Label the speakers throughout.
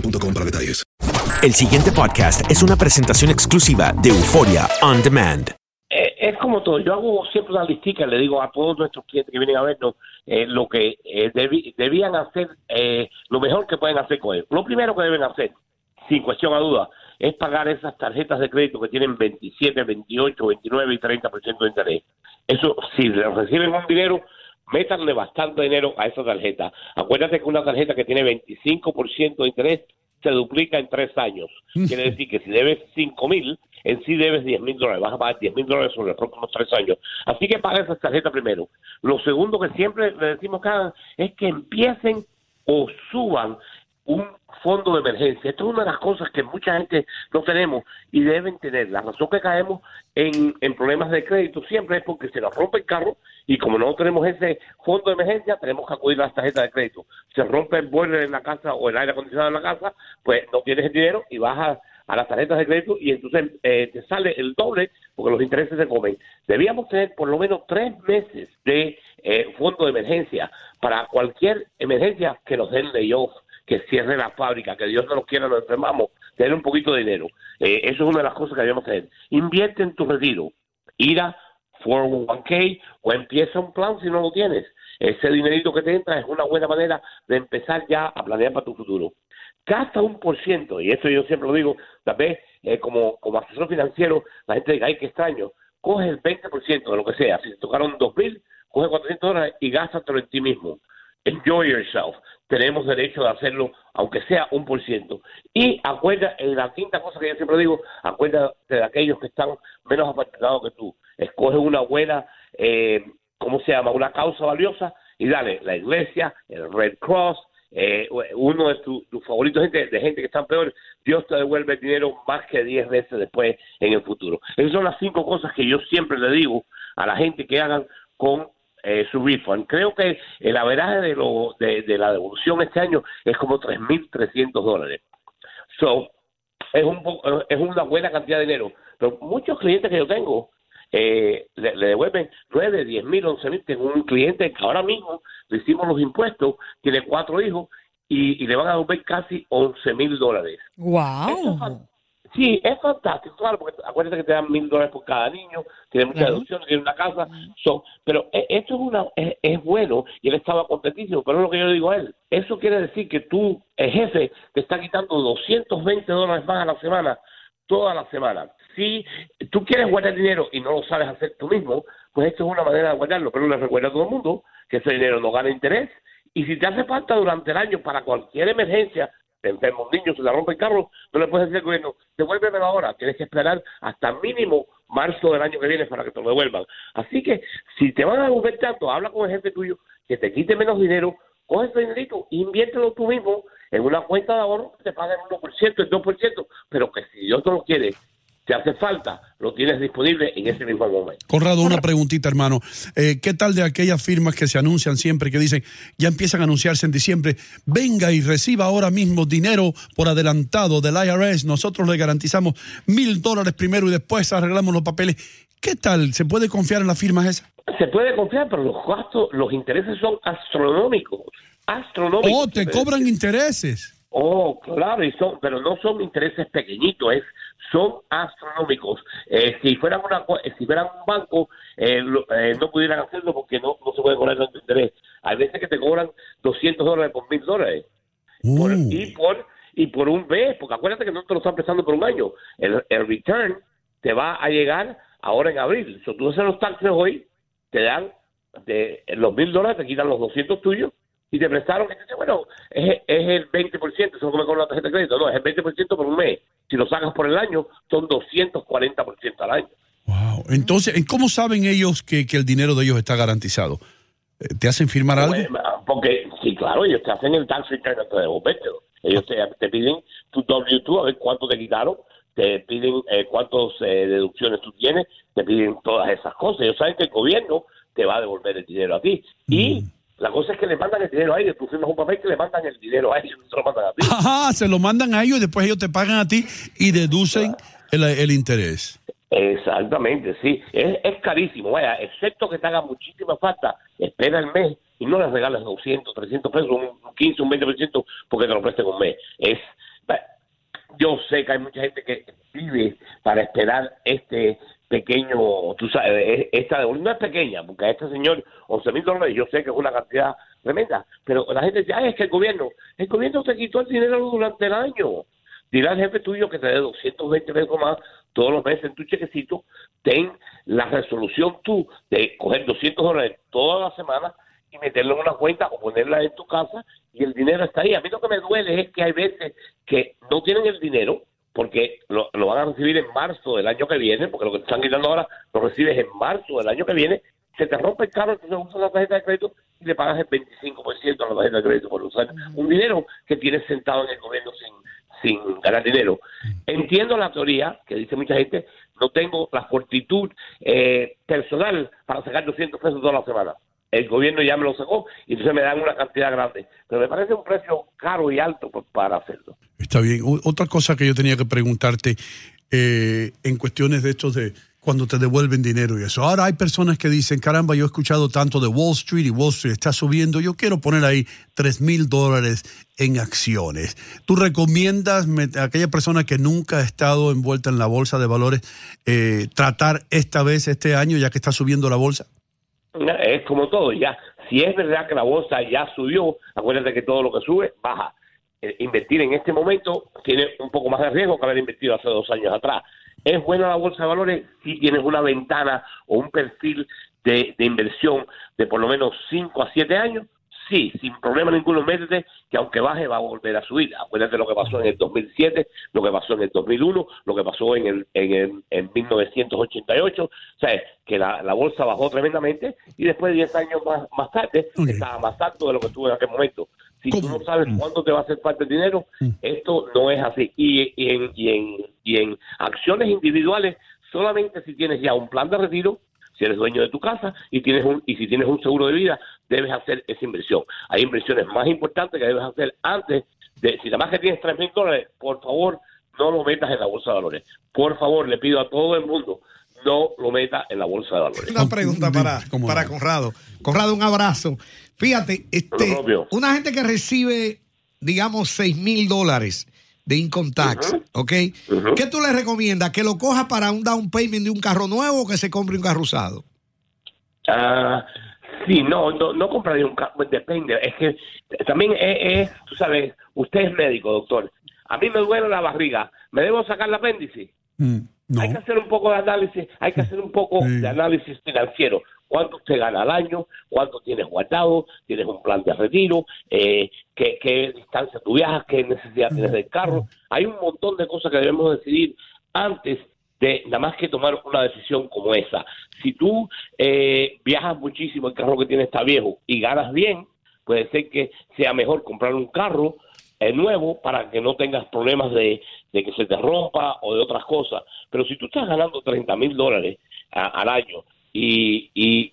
Speaker 1: boostmobile.com para detalles.
Speaker 2: El siguiente podcast es una presentación exclusiva de Euforia On Demand.
Speaker 3: Eh, es como todo. Yo hago siempre una listica, le digo a todos nuestros clientes que vienen a vernos eh, lo que eh, debi- debían hacer, eh, lo mejor que pueden hacer con él. Lo primero que deben hacer, sin cuestión a duda, es pagar esas tarjetas de crédito que tienen 27, 28, 29 y 30% de interés. Eso, si reciben un dinero, métanle bastante dinero a esa tarjeta. Acuérdate que una tarjeta que tiene 25% de interés se duplica en tres años. Quiere decir que si debes 5 mil, en sí debes 10 mil dólares. Vas a pagar 10 mil dólares sobre los próximos tres años. Así que paga esa tarjeta primero. Lo segundo que siempre le decimos hagan es que empiecen o suban un fondo de emergencia. Esto es una de las cosas que mucha gente no tenemos y deben tener. La razón que caemos en, en problemas de crédito siempre es porque se nos rompe el carro y como no tenemos ese fondo de emergencia, tenemos que acudir a las tarjetas de crédito. Se rompe el boiler en la casa o el aire acondicionado en la casa, pues no tienes el dinero y vas a, a las tarjetas de crédito y entonces eh, te sale el doble porque los intereses se comen. Debíamos tener por lo menos tres meses de eh, fondo de emergencia para cualquier emergencia que nos den layoff que cierre la fábrica, que Dios no nos quiera, nos enfermamos, tener un poquito de dinero. Eh, eso es una de las cosas que debemos hacer. Invierte en tu retiro. Ir a 401k o empieza un plan si no lo tienes. Ese dinerito que te entra es una buena manera de empezar ya a planear para tu futuro. Gasta un por ciento, y eso yo siempre lo digo, tal vez eh, como, como asesor financiero, la gente diga, ay, qué extraño, coge el 20% de lo que sea. Si te tocaron 2.000, coge 400 dólares y gástatelo en ti mismo enjoy yourself. Tenemos derecho de hacerlo, aunque sea un por ciento. Y acuérdate, la quinta cosa que yo siempre digo, acuérdate de aquellos que están menos apartados que tú. Escoge una buena, eh, ¿cómo se llama? Una causa valiosa y dale, la iglesia, el Red Cross, eh, uno de tus tus favoritos gente, de gente que están peor, Dios te devuelve el dinero más que 10 veces después en el futuro. Esas son las cinco cosas que yo siempre le digo a la gente que hagan con eh, su refund. Creo que el averaje de, lo, de, de la devolución este año es como 3.300 dólares. So, es, un es una buena cantidad de dinero. Pero muchos clientes que yo tengo eh, le, le devuelven 9, 10 mil, 11 mil. Tengo un cliente que ahora mismo le hicimos los impuestos, tiene cuatro hijos y, y le van a devolver casi 11 mil dólares.
Speaker 4: ¡Wow!
Speaker 3: Sí, es fantástico, claro, porque acuérdate que te dan mil dólares por cada niño, tiene muchas deducciones, tiene una casa, so, pero e- esto es, una, es, es bueno y él estaba contentísimo, pero es lo que yo le digo a él. Eso quiere decir que tú, el jefe, te está quitando 220 dólares más a la semana, toda la semana. Si tú quieres guardar dinero y no lo sabes hacer tú mismo, pues esto es una manera de guardarlo, pero le recuerda a todo el mundo que ese dinero no gana interés Y si te hace falta durante el año para cualquier emergencia, te enferma un niño, se le rompe el no le puedes decir al gobierno, devuélvemelo ahora, tienes que esperar hasta mínimo marzo del año que viene para que te lo devuelvan. Así que si te van a devolver tanto, habla con el jefe tuyo que te quite menos dinero, coge ese dinerito, inviértelo tú mismo en una cuenta de ahorro que te paguen el 1%, el 2%, pero que si Dios no lo quiere, te hace falta, lo tienes disponible en ese mismo momento.
Speaker 4: Conrado, una preguntita, hermano. Eh, ¿Qué tal de aquellas firmas que se anuncian siempre, que dicen, ya empiezan a anunciarse en diciembre, venga y reciba ahora mismo dinero por adelantado del IRS, nosotros le garantizamos mil dólares primero y después arreglamos los papeles? ¿Qué tal? ¿Se puede confiar en las firmas esas?
Speaker 3: Se puede confiar, pero los gastos, los intereses son astronómicos. Astronómicos.
Speaker 4: Oh, te cobran intereses.
Speaker 3: Oh, claro, y son, pero no son intereses pequeñitos, es, son astronómicos. Eh, si fueran una, si fueran un banco, eh, eh, no pudieran hacerlo porque no, no se puede cobrar tanto interés. Hay veces que te cobran 200 dólares por mil dólares. Por- y por y por un mes, porque acuérdate que no te lo están prestando por un año. El, el return te va a llegar ahora en abril. Si tú haces los taxes hoy, te dan de los mil dólares, te quitan los 200 tuyos y te prestaron, dicen, bueno, es, es el 20%, eso es me cobra la tarjeta de crédito, no, es el 20% por un mes. Si lo sacas por el año, son 240% al año.
Speaker 4: Wow. Entonces, ¿cómo saben ellos que, que el dinero de ellos está garantizado? Eh, ¿Te hacen firmar algo?
Speaker 3: Pues, Porque, sí, claro, ellos te hacen el tax return antes de devolvértelo. Ellos te, te piden tu W2 a ver cuánto te quitaron, te piden eh, cuántas eh, deducciones tú tienes, te piden todas esas cosas. Ellos saben que el gobierno te va a devolver el dinero a ti. Y la cosa es que le mandan el dinero a ellos. Tú firmas un papel que le mandan el dinero a ellos, no se lo mandan a ti.
Speaker 4: Ajá, se lo mandan a ellos y después ellos te pagan a ti y deducen el, el interés.
Speaker 3: Exactamente, sí. Es, es carísimo, vaya, excepto que te haga muchísima falta, espera el mes y no les regales 200, 300 pesos, un 15, un 20% porque te lo presten un mes. Es, yo sé que hay mucha gente que vive para esperar este pequeño, tú sabes, esta devolución no es pequeña, porque a este señor 11 mil dólares yo sé que es una cantidad tremenda, pero la gente dice, ay, es que el gobierno, el gobierno te quitó el dinero durante el año. Dile al jefe tuyo que te dé 220 pesos más todos los meses en tu chequecito, ten la resolución tú de coger 200 dólares toda la semana y meterlo en una cuenta o ponerla en tu casa y el dinero está ahí. A mí lo que me duele es que hay veces que no tienen el dinero porque lo, lo van a recibir en marzo del año que viene, porque lo que te están quitando ahora lo recibes en marzo del año que viene, se te rompe el carro, entonces usas la tarjeta de crédito y le pagas el 25% a la tarjeta de crédito por usar un dinero que tienes sentado en el gobierno sin, sin ganar dinero. Entiendo la teoría que dice mucha gente, no tengo la fortitud eh, personal para sacar 200 pesos toda la semana. El gobierno ya me lo sacó y entonces me dan una cantidad grande. Pero me parece un precio caro y alto para hacerlo.
Speaker 4: Está bien. Otra cosa que yo tenía que preguntarte eh, en cuestiones de estos de cuando te devuelven dinero y eso. Ahora hay personas que dicen, caramba, yo he escuchado tanto de Wall Street y Wall Street está subiendo, yo quiero poner ahí tres mil dólares en acciones. ¿Tú recomiendas a aquella persona que nunca ha estado envuelta en la bolsa de valores eh, tratar esta vez, este año, ya que está subiendo la bolsa?
Speaker 3: Es como todo, ya. Si es verdad que la bolsa ya subió, acuérdate que todo lo que sube, baja. Eh, invertir en este momento tiene un poco más de riesgo que haber invertido hace dos años atrás. ¿Es buena la bolsa de valores si tienes una ventana o un perfil de, de inversión de por lo menos 5 a 7 años? Sí, sin problema ninguno, métete, que aunque baje va a volver a subir. Acuérdate lo que pasó en el 2007, lo que pasó en el 2001, lo que pasó en el en, el, en 1988. O sea, que la, la bolsa bajó tremendamente y después, 10 años más, más tarde, estaba más alto de lo que estuvo en aquel momento. Si tú no sabes cuándo te va a hacer falta el dinero, esto no es así. Y, y en, y, en, y en acciones individuales, solamente si tienes ya un plan de retiro, si eres dueño de tu casa y tienes un y si tienes un seguro de vida, debes hacer esa inversión. Hay inversiones más importantes que debes hacer antes de, si nada más que tienes tres mil dólares, por favor, no lo metas en la bolsa de valores. Por favor, le pido a todo el mundo, no lo meta en la bolsa de valores.
Speaker 5: Una pregunta para, para Conrado. Conrado, un abrazo. Fíjate, este, una gente que recibe, digamos, 6 mil dólares de income tax, ¿ok? ¿Qué tú le recomiendas? ¿Que lo coja para un down payment de un carro nuevo o que se compre un carro usado?
Speaker 3: Ah, sí, no, no, no compraría un carro, depende. Es que también es, es, tú sabes, usted es médico, doctor. A mí me duele la barriga. ¿Me debo sacar el apéndice?
Speaker 4: Mm,
Speaker 3: Hay que hacer un poco de análisis, hay que hacer un poco de análisis financiero. Cuánto usted gana al año, cuánto tienes guardado, tienes un plan de retiro, eh, qué, qué distancia tú viajas, qué necesidad tienes del carro. Hay un montón de cosas que debemos decidir antes de nada más que tomar una decisión como esa. Si tú eh, viajas muchísimo, el carro que tienes está viejo y ganas bien, puede ser que sea mejor comprar un carro eh, nuevo para que no tengas problemas de, de que se te rompa o de otras cosas. Pero si tú estás ganando 30 mil dólares al año y, y,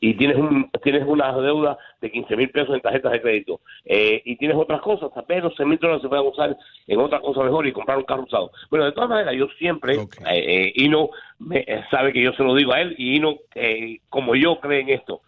Speaker 3: y, tienes un tienes una deuda de 15 mil pesos en tarjetas de crédito eh, y tienes otras cosas, tal vez los 6 mil dólares se pueden usar en otra cosa mejor y comprar un carro usado. Bueno, de todas maneras, yo siempre, eh, eh, Ino me, eh, sabe que yo se lo digo a él y Ino, eh, como yo, cree en esto.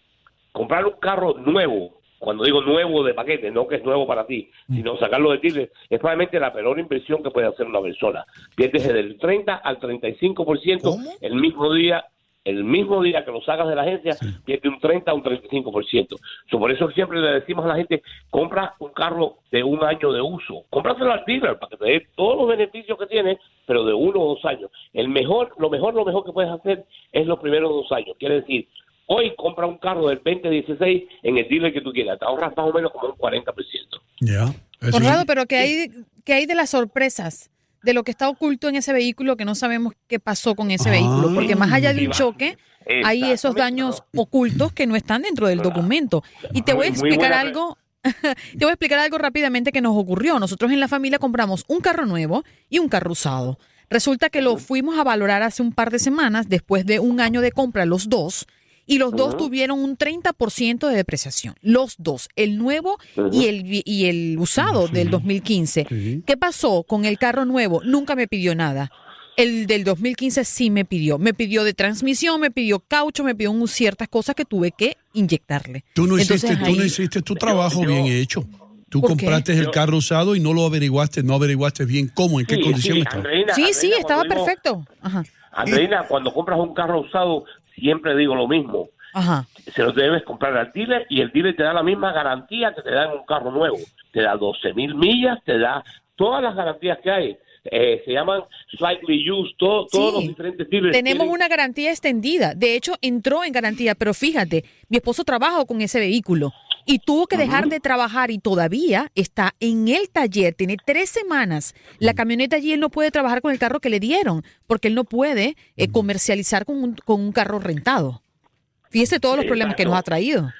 Speaker 3: Comprar un carro nuevo, cuando digo nuevo de paquete, no que es nuevo para ti, sino sacarlo de dealer, es probablemente la peor inversión que puede hacer una persona. Pierdes del 30 al 35% el mismo día el mismo día que lo sacas de la agencia, pierde un 30 a un 35%. So, por eso siempre le decimos a la gente, compra un carro de un año de uso, cómpraselo al dealer para que te dé todos los beneficios que tiene, pero de uno o dos años. El mejor, lo mejor, lo mejor que puedes hacer es los primeros dos años. Quiere decir, hoy compra un carro del 2016 en el dealer que tú quieras, te ahorras más o menos como un 40%.
Speaker 4: Ya. Eso
Speaker 6: Conrado,
Speaker 4: sí.
Speaker 6: pero ¿qué hay, ¿qué hay de las sorpresas? De lo que está oculto en ese vehículo que no sabemos qué pasó con ese
Speaker 4: Ah.
Speaker 6: vehículo. Porque más allá de un choque, hay esos daños ocultos que no están dentro del documento. Y te voy a explicar algo. Te voy a explicar algo rápidamente que nos ocurrió. Nosotros en la familia compramos un carro nuevo y un carro usado. Resulta que lo fuimos a valorar hace un par de semanas, después de un año de compra, los dos, y los dos tuvieron un 30% de depreciación. Los dos, el nuevo y el, y el usado del 2015. ¿Qué pasó con el carro nuevo? Nunca me pidió nada. El del 2015 sí me pidió. Me pidió de transmisión, me pidió caucho, me pidió un- ciertas cosas que tuve que inyectarle.
Speaker 4: Tú no,
Speaker 6: Entonces,
Speaker 4: hiciste, tú no hiciste tu trabajo bien hecho. Tú compraste el carro usado y no lo averiguaste, no averiguaste bien cómo, en qué
Speaker 3: Sí,
Speaker 4: condición
Speaker 3: sí,
Speaker 4: estaba.
Speaker 3: Andreina,
Speaker 6: Sí, sí, estaba perfecto. Ajá.
Speaker 3: Andreina, cuando compras un carro usado, siempre digo lo mismo.
Speaker 6: Ajá.
Speaker 3: Se lo debes comprar al dealer y el dealer te da la misma garantía que te da en un carro nuevo. Te da 12 mil millas, te da todas las garantías que hay. Eh, se llaman slightly used, todo- todos los diferentes dealers.
Speaker 6: Tenemos
Speaker 3: tienen-
Speaker 6: una garantía extendida. De hecho, entró en garantía, pero fíjate, mi esposo trabaja con ese vehículo y tuvo que dejar de trabajar y todavía está en el taller. Tiene tres semanas. La camioneta allí él no puede trabajar con el carro que le dieron porque él no puede eh, comercializar con un, con un carro rentado. Fíjese todos los
Speaker 3: Sí,
Speaker 6: problemas que nos ha traído.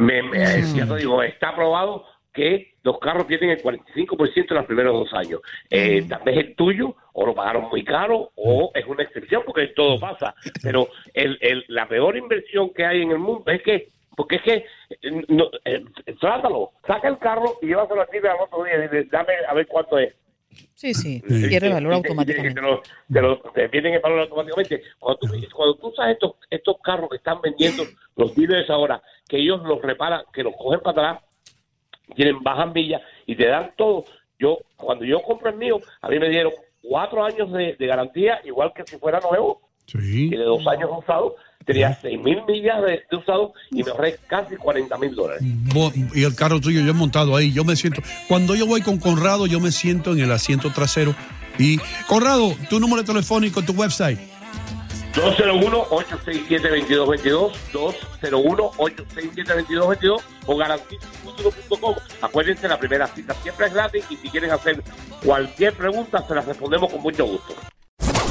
Speaker 3: Me- me-
Speaker 6: Mm.
Speaker 3: Ya te digo, está probado que los carros tienen el 45% en los primeros dos años. Eh, Tal vez el tuyo, o lo pagaron muy caro, o es una excepción, porque todo pasa. Pero el, el- la peor inversión que hay en el mundo es que, porque es que, eh, no, eh, trátalo, saca el carro y llévaselo a ti al otro día y dile, dame a ver cuánto es.
Speaker 6: Sí, sí.
Speaker 3: Y-
Speaker 6: Pierde valor automáticamente.
Speaker 3: Te, lo, te, lo- te pierden el valor automáticamente. Cuando tú, cuando tú usas estos, estos carros que están vendiendo los dealers ahora, que ellos los reparan, que los cogen para atrás, tienen bajas millas y te dan todo. Yo, cuando yo compro el mío, a mí me dieron cuatro años de, de garantía, igual que si fuera nuevo, y de dos años usado, tenía seis mil millas de, de usado y me ahorré casi 40 mil dólares.
Speaker 4: Y el carro tuyo, yo he montado ahí, yo me siento, cuando yo voy con Conrado, yo me siento en el asiento trasero. Y, Conrado, tu número telefónico, tu website.
Speaker 3: 201-867-2222, 201-867-2222 o garantizafuturo.com. Acuérdense, la primera cita siempre es gratis y si quieren hacer cualquier pregunta, se las respondemos con mucho gusto.